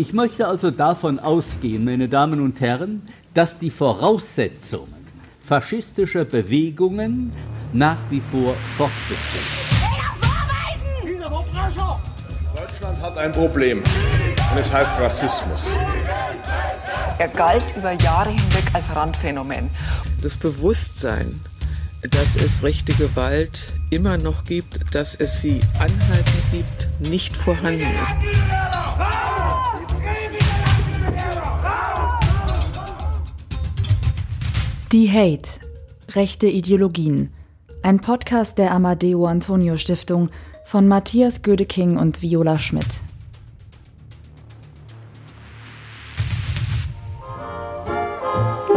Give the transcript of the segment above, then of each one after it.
Ich möchte also davon ausgehen, meine Damen und Herren, dass die Voraussetzungen faschistischer Bewegungen nach wie vor fortbestehen. Deutschland hat ein Problem und es heißt Rassismus. Er galt über Jahre hinweg als Randphänomen. Das Bewusstsein, dass es rechte Gewalt immer noch gibt, dass es sie anhaltend gibt, nicht vorhanden ist. Die Hate. Rechte Ideologien. Ein Podcast der Amadeo Antonio Stiftung von Matthias Gödeking und Viola Schmidt.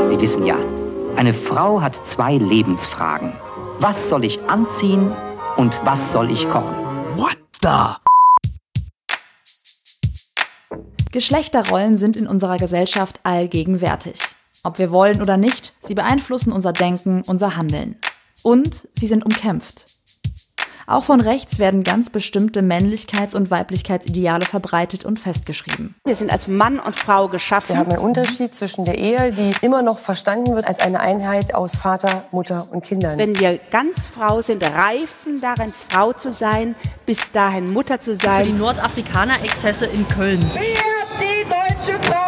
Sie wissen ja, eine Frau hat zwei Lebensfragen. Was soll ich anziehen und was soll ich kochen? What the? Geschlechterrollen sind in unserer Gesellschaft allgegenwärtig. Ob wir wollen oder nicht, sie beeinflussen unser Denken, unser Handeln. Und sie sind umkämpft. Auch von rechts werden ganz bestimmte Männlichkeits- und Weiblichkeitsideale verbreitet und festgeschrieben. Wir sind als Mann und Frau geschaffen. Wir haben einen Unterschied zwischen der Ehe, die immer noch verstanden wird als eine Einheit aus Vater, Mutter und Kindern. Wenn wir ganz Frau sind, reifen darin, Frau zu sein, bis dahin Mutter zu sein. Für die Nordafrikaner-Exzesse in Köln. Wir, die deutsche Frau,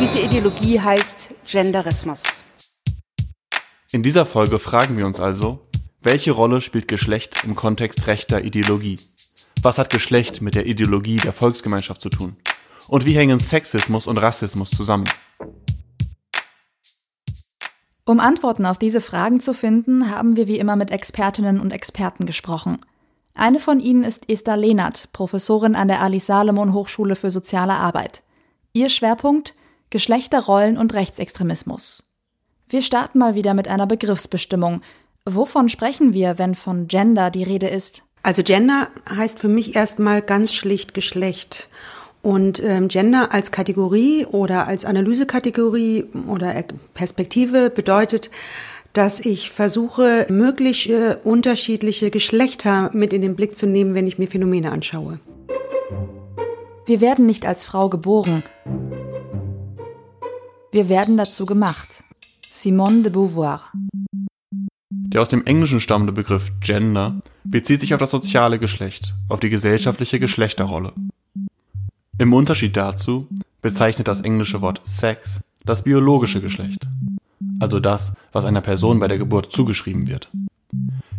Diese Ideologie heißt Genderismus. In dieser Folge fragen wir uns also, welche Rolle spielt Geschlecht im Kontext rechter Ideologie? Was hat Geschlecht mit der Ideologie der Volksgemeinschaft zu tun? Und wie hängen Sexismus und Rassismus zusammen? Um Antworten auf diese Fragen zu finden, haben wir wie immer mit Expertinnen und Experten gesprochen. Eine von ihnen ist Esther Lehnert, Professorin an der Alice Salomon Hochschule für soziale Arbeit. Ihr Schwerpunkt Geschlechterrollen und Rechtsextremismus. Wir starten mal wieder mit einer Begriffsbestimmung, Wovon sprechen wir, wenn von Gender die Rede ist? Also Gender heißt für mich erstmal ganz schlicht Geschlecht. Und ähm, Gender als Kategorie oder als Analysekategorie oder Perspektive bedeutet, dass ich versuche, mögliche unterschiedliche Geschlechter mit in den Blick zu nehmen, wenn ich mir Phänomene anschaue. Wir werden nicht als Frau geboren. Wir werden dazu gemacht. Simone de Beauvoir. Der aus dem Englischen stammende Begriff Gender bezieht sich auf das soziale Geschlecht, auf die gesellschaftliche Geschlechterrolle. Im Unterschied dazu bezeichnet das englische Wort Sex das biologische Geschlecht, also das, was einer Person bei der Geburt zugeschrieben wird.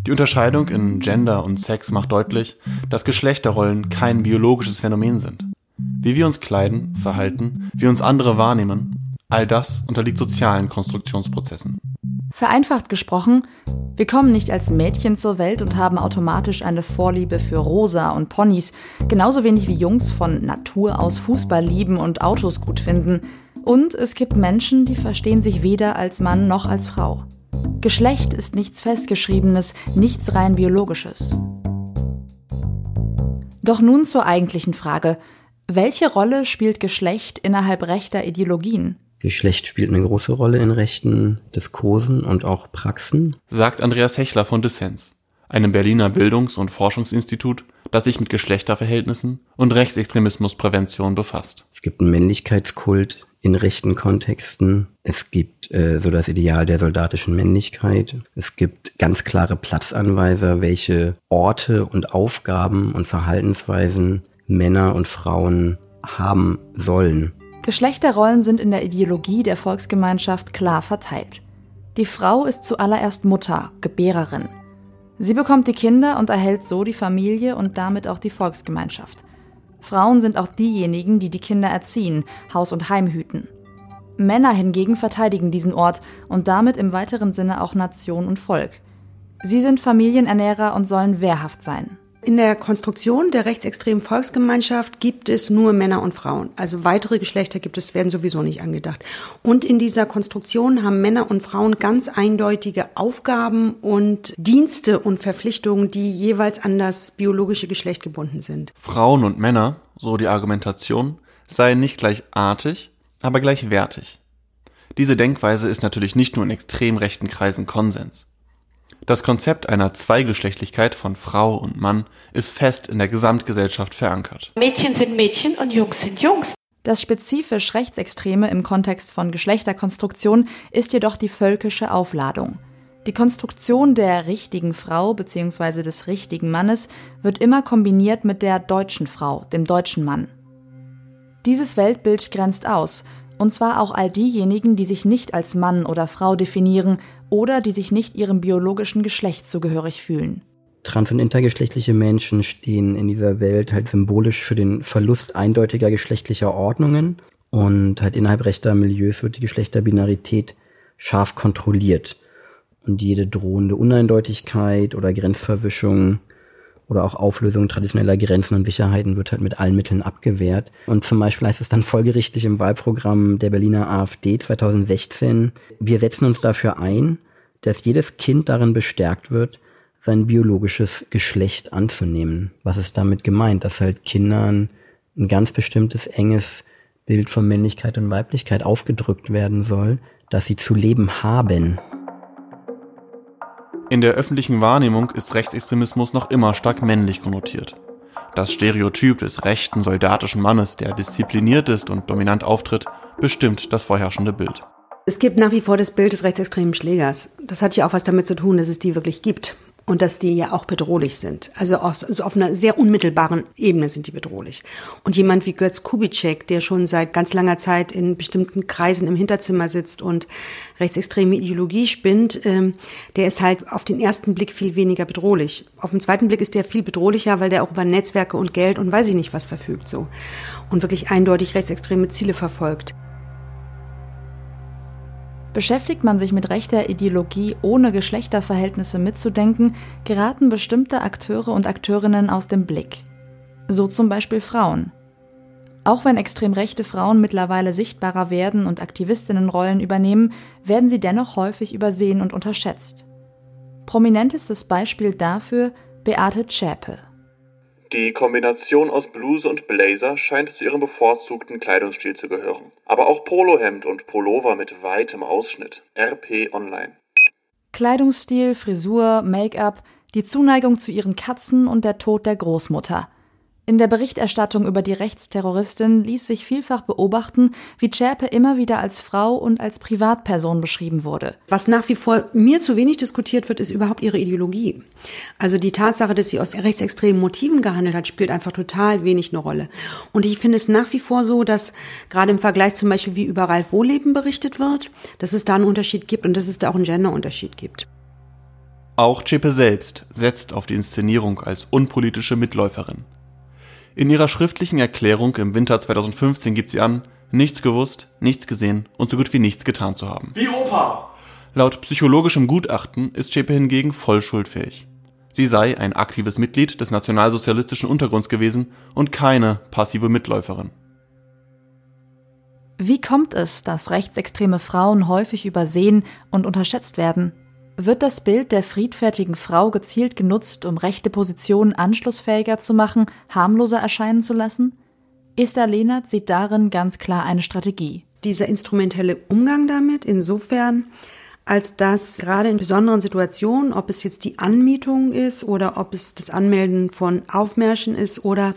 Die Unterscheidung in Gender und Sex macht deutlich, dass Geschlechterrollen kein biologisches Phänomen sind. Wie wir uns kleiden, verhalten, wie uns andere wahrnehmen, all das unterliegt sozialen Konstruktionsprozessen. Vereinfacht gesprochen, wir kommen nicht als Mädchen zur Welt und haben automatisch eine Vorliebe für Rosa und Ponys, genauso wenig wie Jungs von Natur aus Fußball lieben und Autos gut finden. Und es gibt Menschen, die verstehen sich weder als Mann noch als Frau. Geschlecht ist nichts Festgeschriebenes, nichts rein Biologisches. Doch nun zur eigentlichen Frage. Welche Rolle spielt Geschlecht innerhalb rechter Ideologien? Geschlecht spielt eine große Rolle in rechten Diskursen und auch Praxen. Sagt Andreas Hechler von Dissens, einem Berliner Bildungs- und Forschungsinstitut, das sich mit Geschlechterverhältnissen und Rechtsextremismusprävention befasst. Es gibt einen Männlichkeitskult in rechten Kontexten. Es gibt äh, so das Ideal der soldatischen Männlichkeit. Es gibt ganz klare Platzanweiser, welche Orte und Aufgaben und Verhaltensweisen Männer und Frauen haben sollen. Geschlechterrollen sind in der Ideologie der Volksgemeinschaft klar verteilt. Die Frau ist zuallererst Mutter, Gebärerin. Sie bekommt die Kinder und erhält so die Familie und damit auch die Volksgemeinschaft. Frauen sind auch diejenigen, die die Kinder erziehen, Haus und Heim hüten. Männer hingegen verteidigen diesen Ort und damit im weiteren Sinne auch Nation und Volk. Sie sind Familienernährer und sollen wehrhaft sein. In der Konstruktion der rechtsextremen Volksgemeinschaft gibt es nur Männer und Frauen. Also weitere Geschlechter gibt es, werden sowieso nicht angedacht. Und in dieser Konstruktion haben Männer und Frauen ganz eindeutige Aufgaben und Dienste und Verpflichtungen, die jeweils an das biologische Geschlecht gebunden sind. Frauen und Männer, so die Argumentation, seien nicht gleichartig, aber gleichwertig. Diese Denkweise ist natürlich nicht nur in extrem rechten Kreisen Konsens. Das Konzept einer Zweigeschlechtlichkeit von Frau und Mann ist fest in der Gesamtgesellschaft verankert. Mädchen sind Mädchen und Jungs sind Jungs. Das spezifisch Rechtsextreme im Kontext von Geschlechterkonstruktion ist jedoch die völkische Aufladung. Die Konstruktion der richtigen Frau bzw. des richtigen Mannes wird immer kombiniert mit der deutschen Frau, dem deutschen Mann. Dieses Weltbild grenzt aus, und zwar auch all diejenigen, die sich nicht als Mann oder Frau definieren oder die sich nicht ihrem biologischen Geschlecht zugehörig fühlen. Trans- und intergeschlechtliche Menschen stehen in dieser Welt halt symbolisch für den Verlust eindeutiger geschlechtlicher Ordnungen und halt innerhalb rechter Milieus wird die Geschlechterbinarität scharf kontrolliert und jede drohende Uneindeutigkeit oder Grenzverwischung oder auch Auflösung traditioneller Grenzen und Sicherheiten wird halt mit allen Mitteln abgewehrt. Und zum Beispiel heißt es dann folgerichtig im Wahlprogramm der Berliner AfD 2016, wir setzen uns dafür ein, dass jedes Kind darin bestärkt wird, sein biologisches Geschlecht anzunehmen. Was ist damit gemeint? Dass halt Kindern ein ganz bestimmtes enges Bild von Männlichkeit und Weiblichkeit aufgedrückt werden soll, dass sie zu leben haben. In der öffentlichen Wahrnehmung ist Rechtsextremismus noch immer stark männlich konnotiert. Das Stereotyp des rechten soldatischen Mannes, der diszipliniert ist und dominant auftritt, bestimmt das vorherrschende Bild. Es gibt nach wie vor das Bild des rechtsextremen Schlägers. Das hat ja auch was damit zu tun, dass es die wirklich gibt und dass die ja auch bedrohlich sind. Also, aus, also auf einer sehr unmittelbaren Ebene sind die bedrohlich. Und jemand wie Götz Kubitschek, der schon seit ganz langer Zeit in bestimmten Kreisen im Hinterzimmer sitzt und rechtsextreme Ideologie spinnt, ähm, der ist halt auf den ersten Blick viel weniger bedrohlich. Auf den zweiten Blick ist der viel bedrohlicher, weil der auch über Netzwerke und Geld und weiß ich nicht was verfügt so und wirklich eindeutig rechtsextreme Ziele verfolgt. Beschäftigt man sich mit rechter Ideologie ohne Geschlechterverhältnisse mitzudenken, geraten bestimmte Akteure und Akteurinnen aus dem Blick. So zum Beispiel Frauen. Auch wenn extrem rechte Frauen mittlerweile sichtbarer werden und Aktivistinnenrollen übernehmen, werden sie dennoch häufig übersehen und unterschätzt. Prominentestes Beispiel dafür Beate Zschäpe. Die Kombination aus Bluse und Blazer scheint zu ihrem bevorzugten Kleidungsstil zu gehören. Aber auch Polohemd und Pullover mit weitem Ausschnitt. RP Online. Kleidungsstil, Frisur, Make-up, die Zuneigung zu ihren Katzen und der Tod der Großmutter. In der Berichterstattung über die Rechtsterroristin ließ sich vielfach beobachten, wie Zschäpe immer wieder als Frau und als Privatperson beschrieben wurde. Was nach wie vor mir zu wenig diskutiert wird, ist überhaupt ihre Ideologie. Also die Tatsache, dass sie aus rechtsextremen Motiven gehandelt hat, spielt einfach total wenig eine Rolle. Und ich finde es nach wie vor so, dass gerade im Vergleich zum Beispiel, wie über Ralf Wohleben berichtet wird, dass es da einen Unterschied gibt und dass es da auch einen Genderunterschied gibt. Auch Zschäpe selbst setzt auf die Inszenierung als unpolitische Mitläuferin. In ihrer schriftlichen Erklärung im Winter 2015 gibt sie an, nichts gewusst, nichts gesehen und so gut wie nichts getan zu haben. Wie Opa! Laut psychologischem Gutachten ist Zschäpe hingegen voll schuldfähig. Sie sei ein aktives Mitglied des nationalsozialistischen Untergrunds gewesen und keine passive Mitläuferin. Wie kommt es, dass rechtsextreme Frauen häufig übersehen und unterschätzt werden? Wird das Bild der friedfertigen Frau gezielt genutzt, um rechte Positionen anschlussfähiger zu machen, harmloser erscheinen zu lassen? Esther Lehnert sieht darin ganz klar eine Strategie. Dieser instrumentelle Umgang damit, insofern, als dass gerade in besonderen Situationen, ob es jetzt die Anmietung ist oder ob es das Anmelden von Aufmärschen ist oder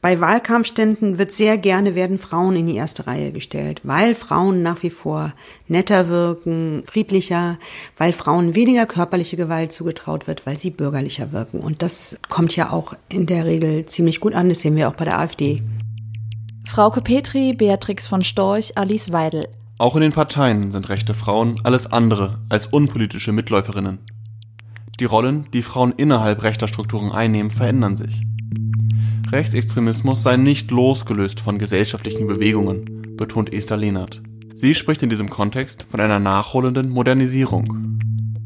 bei Wahlkampfständen wird sehr gerne werden Frauen in die erste Reihe gestellt, weil Frauen nach wie vor netter wirken, friedlicher, weil Frauen weniger körperliche Gewalt zugetraut wird, weil sie bürgerlicher wirken. Und das kommt ja auch in der Regel ziemlich gut an. Das sehen wir auch bei der AfD. Frauke Petri, Beatrix von Storch, Alice Weidel. Auch in den Parteien sind rechte Frauen alles andere als unpolitische Mitläuferinnen. Die Rollen, die Frauen innerhalb rechter Strukturen einnehmen, verändern sich. Rechtsextremismus sei nicht losgelöst von gesellschaftlichen Bewegungen, betont Esther Lehnert. Sie spricht in diesem Kontext von einer nachholenden Modernisierung.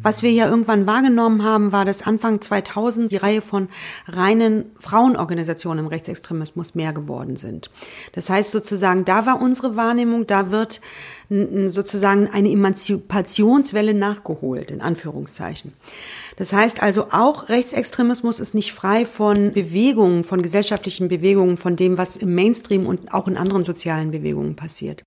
Was wir ja irgendwann wahrgenommen haben, war, dass Anfang 2000 die Reihe von reinen Frauenorganisationen im Rechtsextremismus mehr geworden sind. Das heißt sozusagen, da war unsere Wahrnehmung, da wird sozusagen eine Emanzipationswelle nachgeholt, in Anführungszeichen. Das heißt also auch Rechtsextremismus ist nicht frei von Bewegungen, von gesellschaftlichen Bewegungen, von dem, was im Mainstream und auch in anderen sozialen Bewegungen passiert.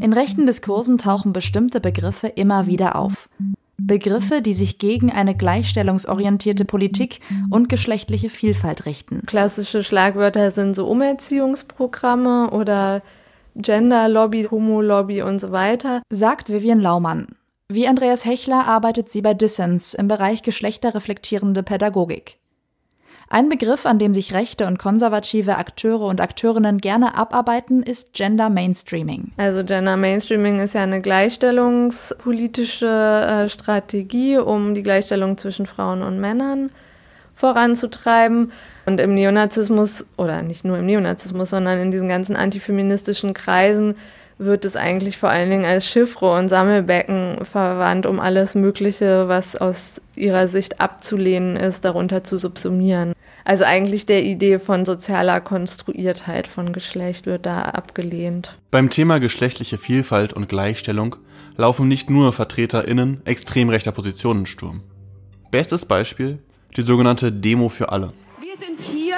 In rechten Diskursen tauchen bestimmte Begriffe immer wieder auf. Begriffe, die sich gegen eine gleichstellungsorientierte Politik und geschlechtliche Vielfalt richten. Klassische Schlagwörter sind so Umerziehungsprogramme oder Gender-Lobby, Homo-Lobby und so weiter, sagt Vivian Laumann. Wie Andreas Hechler arbeitet sie bei Dissens im Bereich geschlechterreflektierende Pädagogik. Ein Begriff, an dem sich rechte und konservative Akteure und Akteurinnen gerne abarbeiten, ist Gender Mainstreaming. Also Gender Mainstreaming ist ja eine gleichstellungspolitische äh, Strategie, um die Gleichstellung zwischen Frauen und Männern voranzutreiben. Und im Neonazismus, oder nicht nur im Neonazismus, sondern in diesen ganzen antifeministischen Kreisen wird es eigentlich vor allen Dingen als Chiffre und Sammelbecken verwandt, um alles Mögliche, was aus ihrer Sicht abzulehnen ist, darunter zu subsumieren. Also eigentlich der Idee von sozialer Konstruiertheit von Geschlecht wird da abgelehnt. Beim Thema geschlechtliche Vielfalt und Gleichstellung laufen nicht nur VertreterInnen extrem rechter Positionen Sturm. Bestes Beispiel die sogenannte Demo für alle. Wir sind hier,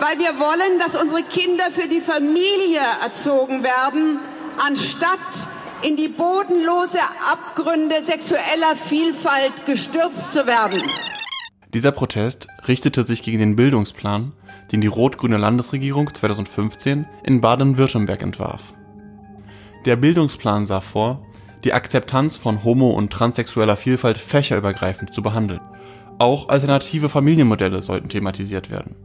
weil wir wollen, dass unsere Kinder für die Familie erzogen werden anstatt in die bodenlose Abgründe sexueller Vielfalt gestürzt zu werden. Dieser Protest richtete sich gegen den Bildungsplan, den die rot-grüne Landesregierung 2015 in Baden-Württemberg entwarf. Der Bildungsplan sah vor, die Akzeptanz von homo- und transsexueller Vielfalt fächerübergreifend zu behandeln. Auch alternative Familienmodelle sollten thematisiert werden.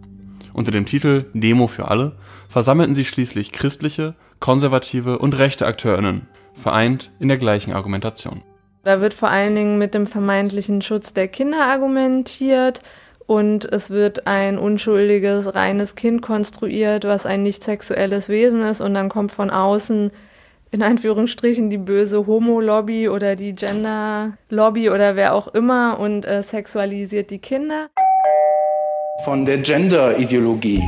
Unter dem Titel Demo für alle versammelten sich schließlich christliche, konservative und rechte AkteurInnen, vereint in der gleichen Argumentation. Da wird vor allen Dingen mit dem vermeintlichen Schutz der Kinder argumentiert und es wird ein unschuldiges, reines Kind konstruiert, was ein nicht sexuelles Wesen ist und dann kommt von außen in Anführungsstrichen die böse Homo-Lobby oder die Gender-Lobby oder wer auch immer und äh, sexualisiert die Kinder. Von der Gender-Ideologie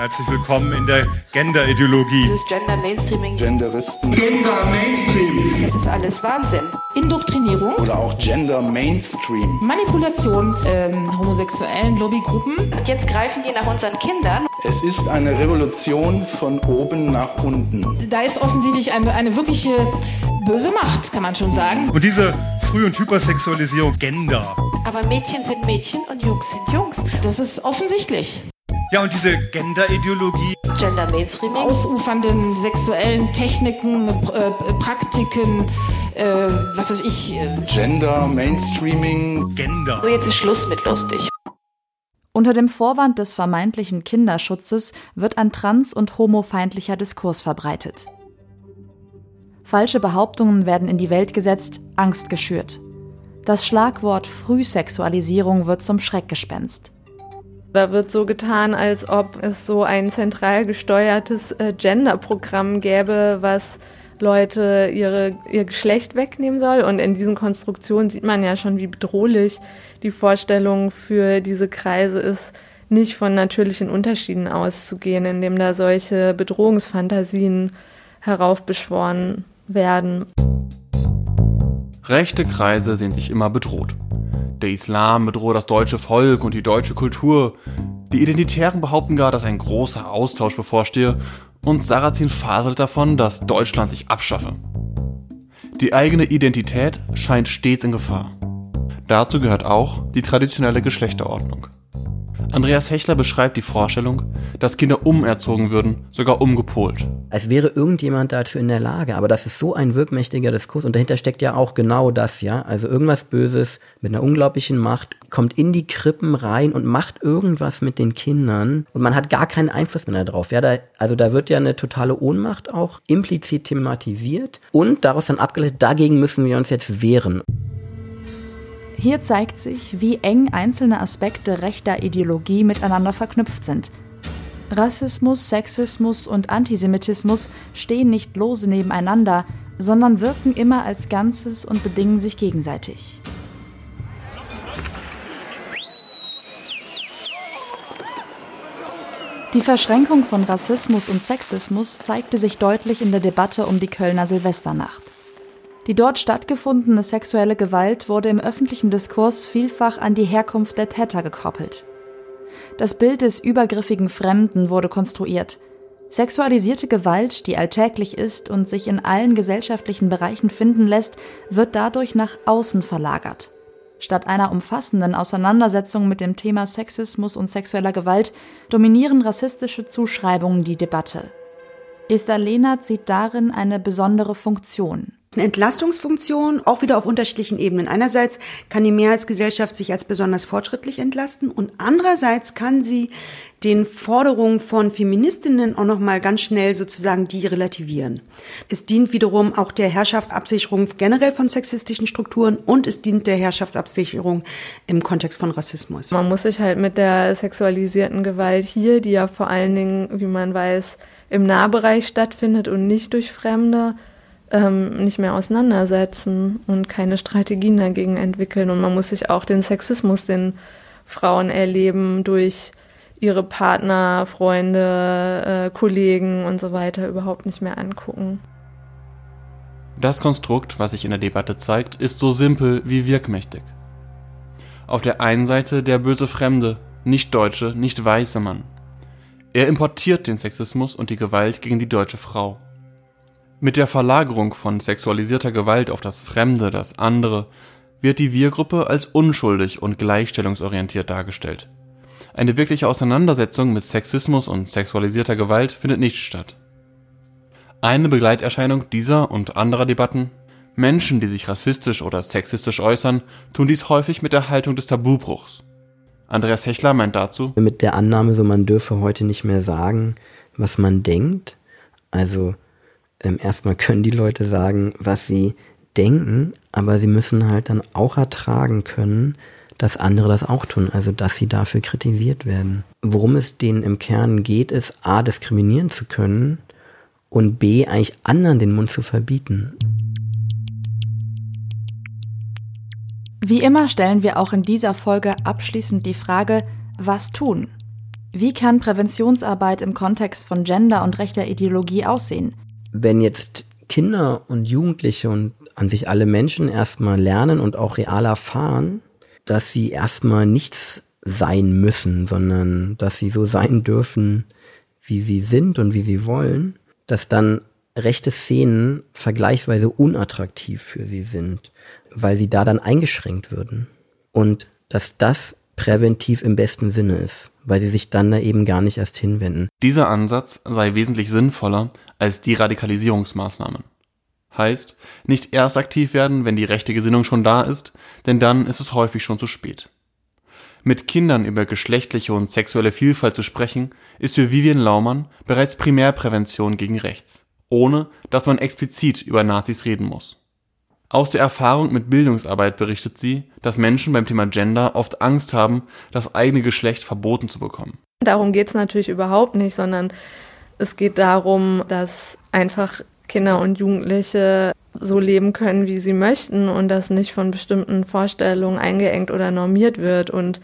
Herzlich willkommen in der Gender-Ideologie. Dieses Gender Mainstreaming. Genderisten. Gender Mainstream. Das ist alles Wahnsinn. Indoktrinierung. Oder auch Gender Mainstream. Manipulation. Ähm, homosexuellen Lobbygruppen. Und jetzt greifen die nach unseren Kindern. Es ist eine Revolution von oben nach unten. Da ist offensichtlich eine, eine wirkliche böse Macht, kann man schon sagen. Und diese Früh- und Hypersexualisierung Gender. Aber Mädchen sind Mädchen und Jungs sind Jungs. Das ist offensichtlich. Ja, und diese Gender-Ideologie. Gender Mainstreaming. Ausufernden sexuellen Techniken, äh, Praktiken, äh, was weiß ich. Äh. Gender Mainstreaming. Gender. So, jetzt ist Schluss mit lustig. Unter dem Vorwand des vermeintlichen Kinderschutzes wird ein trans- und homofeindlicher Diskurs verbreitet. Falsche Behauptungen werden in die Welt gesetzt, Angst geschürt. Das Schlagwort Frühsexualisierung wird zum Schreckgespenst. Da wird so getan, als ob es so ein zentral gesteuertes äh, Gender-Programm gäbe, was Leute ihre, ihr Geschlecht wegnehmen soll. Und in diesen Konstruktionen sieht man ja schon, wie bedrohlich die Vorstellung für diese Kreise ist, nicht von natürlichen Unterschieden auszugehen, indem da solche Bedrohungsfantasien heraufbeschworen werden. Rechte Kreise sehen sich immer bedroht. Der Islam bedrohe das deutsche Volk und die deutsche Kultur. Die Identitären behaupten gar, dass ein großer Austausch bevorstehe und Sarrazin faselt davon, dass Deutschland sich abschaffe. Die eigene Identität scheint stets in Gefahr. Dazu gehört auch die traditionelle Geschlechterordnung. Andreas Hechler beschreibt die Vorstellung, dass Kinder umerzogen würden, sogar umgepolt. Als wäre irgendjemand dazu in der Lage, aber das ist so ein wirkmächtiger Diskurs und dahinter steckt ja auch genau das, ja. Also irgendwas Böses mit einer unglaublichen Macht kommt in die Krippen rein und macht irgendwas mit den Kindern und man hat gar keinen Einfluss mehr darauf. Ja, da, also da wird ja eine totale Ohnmacht auch implizit thematisiert und daraus dann abgeleitet, dagegen müssen wir uns jetzt wehren. Hier zeigt sich, wie eng einzelne Aspekte rechter Ideologie miteinander verknüpft sind. Rassismus, Sexismus und Antisemitismus stehen nicht lose nebeneinander, sondern wirken immer als Ganzes und bedingen sich gegenseitig. Die Verschränkung von Rassismus und Sexismus zeigte sich deutlich in der Debatte um die Kölner Silvesternacht. Die dort stattgefundene sexuelle Gewalt wurde im öffentlichen Diskurs vielfach an die Herkunft der Täter gekoppelt. Das Bild des übergriffigen Fremden wurde konstruiert. Sexualisierte Gewalt, die alltäglich ist und sich in allen gesellschaftlichen Bereichen finden lässt, wird dadurch nach außen verlagert. Statt einer umfassenden Auseinandersetzung mit dem Thema Sexismus und sexueller Gewalt dominieren rassistische Zuschreibungen die Debatte. Esther Lehnert sieht darin eine besondere Funktion Entlastungsfunktion, auch wieder auf unterschiedlichen Ebenen. Einerseits kann die Mehrheitsgesellschaft sich als besonders fortschrittlich entlasten und andererseits kann sie den Forderungen von Feministinnen auch nochmal ganz schnell sozusagen die relativieren. Es dient wiederum auch der Herrschaftsabsicherung generell von sexistischen Strukturen und es dient der Herrschaftsabsicherung im Kontext von Rassismus. Man muss sich halt mit der sexualisierten Gewalt hier, die ja vor allen Dingen, wie man weiß, im Nahbereich stattfindet und nicht durch Fremde, ähm, nicht mehr auseinandersetzen und keine Strategien dagegen entwickeln. Und man muss sich auch den Sexismus, den Frauen erleben, durch ihre Partner, Freunde, äh, Kollegen und so weiter überhaupt nicht mehr angucken. Das Konstrukt, was sich in der Debatte zeigt, ist so simpel wie wirkmächtig. Auf der einen Seite der böse Fremde, nicht deutsche, nicht weiße Mann. Er importiert den Sexismus und die Gewalt gegen die deutsche Frau. Mit der Verlagerung von sexualisierter Gewalt auf das Fremde, das andere, wird die Wir-Gruppe als unschuldig und gleichstellungsorientiert dargestellt. Eine wirkliche Auseinandersetzung mit Sexismus und sexualisierter Gewalt findet nicht statt. Eine Begleiterscheinung dieser und anderer Debatten Menschen, die sich rassistisch oder sexistisch äußern, tun dies häufig mit der Haltung des Tabubruchs. Andreas Hechler meint dazu, mit der Annahme, so man dürfe heute nicht mehr sagen, was man denkt. Also ähm, erstmal können die Leute sagen, was sie denken, aber sie müssen halt dann auch ertragen können, dass andere das auch tun, also dass sie dafür kritisiert werden. Worum es denen im Kern geht, ist a, diskriminieren zu können und b, eigentlich anderen den Mund zu verbieten. Wie immer stellen wir auch in dieser Folge abschließend die Frage, was tun? Wie kann Präventionsarbeit im Kontext von Gender und rechter Ideologie aussehen? Wenn jetzt Kinder und Jugendliche und an sich alle Menschen erstmal lernen und auch real erfahren, dass sie erstmal nichts sein müssen, sondern dass sie so sein dürfen, wie sie sind und wie sie wollen, dass dann rechte Szenen vergleichsweise unattraktiv für sie sind, weil sie da dann eingeschränkt würden. Und dass das präventiv im besten Sinne ist, weil sie sich dann da eben gar nicht erst hinwenden. Dieser Ansatz sei wesentlich sinnvoller als die Radikalisierungsmaßnahmen. Heißt, nicht erst aktiv werden, wenn die rechte Gesinnung schon da ist, denn dann ist es häufig schon zu spät. Mit Kindern über geschlechtliche und sexuelle Vielfalt zu sprechen, ist für Vivian Laumann bereits Primärprävention gegen rechts, ohne dass man explizit über Nazis reden muss. Aus der Erfahrung mit Bildungsarbeit berichtet sie, dass Menschen beim Thema Gender oft Angst haben, das eigene Geschlecht verboten zu bekommen. Darum geht es natürlich überhaupt nicht, sondern es geht darum, dass einfach Kinder und Jugendliche so leben können, wie sie möchten und das nicht von bestimmten Vorstellungen eingeengt oder normiert wird und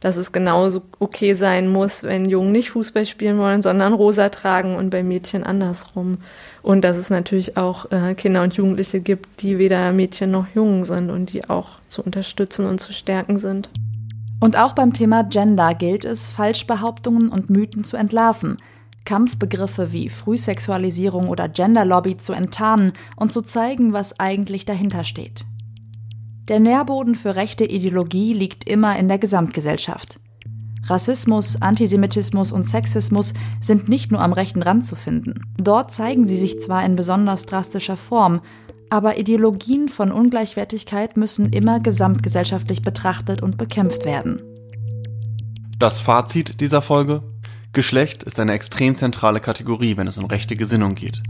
dass es genauso okay sein muss, wenn Jungen nicht Fußball spielen wollen, sondern rosa tragen und bei Mädchen andersrum. Und dass es natürlich auch äh, Kinder und Jugendliche gibt, die weder Mädchen noch Jungen sind und die auch zu unterstützen und zu stärken sind. Und auch beim Thema Gender gilt es, Falschbehauptungen und Mythen zu entlarven – Kampfbegriffe wie Frühsexualisierung oder Genderlobby zu enttarnen und zu zeigen, was eigentlich dahinter steht. Der Nährboden für rechte Ideologie liegt immer in der Gesamtgesellschaft. Rassismus, Antisemitismus und Sexismus sind nicht nur am rechten Rand zu finden. Dort zeigen sie sich zwar in besonders drastischer Form, aber Ideologien von Ungleichwertigkeit müssen immer gesamtgesellschaftlich betrachtet und bekämpft werden. Das Fazit dieser Folge? Geschlecht ist eine extrem zentrale Kategorie, wenn es um rechte Gesinnung geht.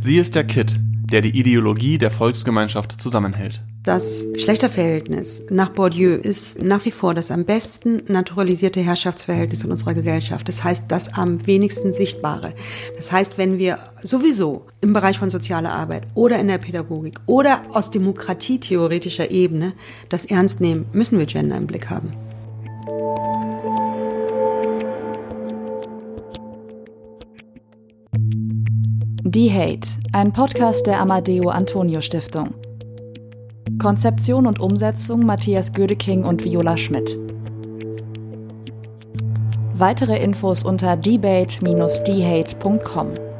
Sie ist der Kit, der die Ideologie der Volksgemeinschaft zusammenhält. Das Geschlechterverhältnis nach Bourdieu ist nach wie vor das am besten naturalisierte Herrschaftsverhältnis in unserer Gesellschaft. Das heißt, das am wenigsten sichtbare. Das heißt, wenn wir sowieso im Bereich von sozialer Arbeit oder in der Pädagogik oder aus demokratietheoretischer Ebene das ernst nehmen, müssen wir Gender im Blick haben. Die Hate, ein Podcast der Amadeo Antonio Stiftung. Konzeption und Umsetzung Matthias Gödeking und Viola Schmidt. Weitere Infos unter debate-dehate.com.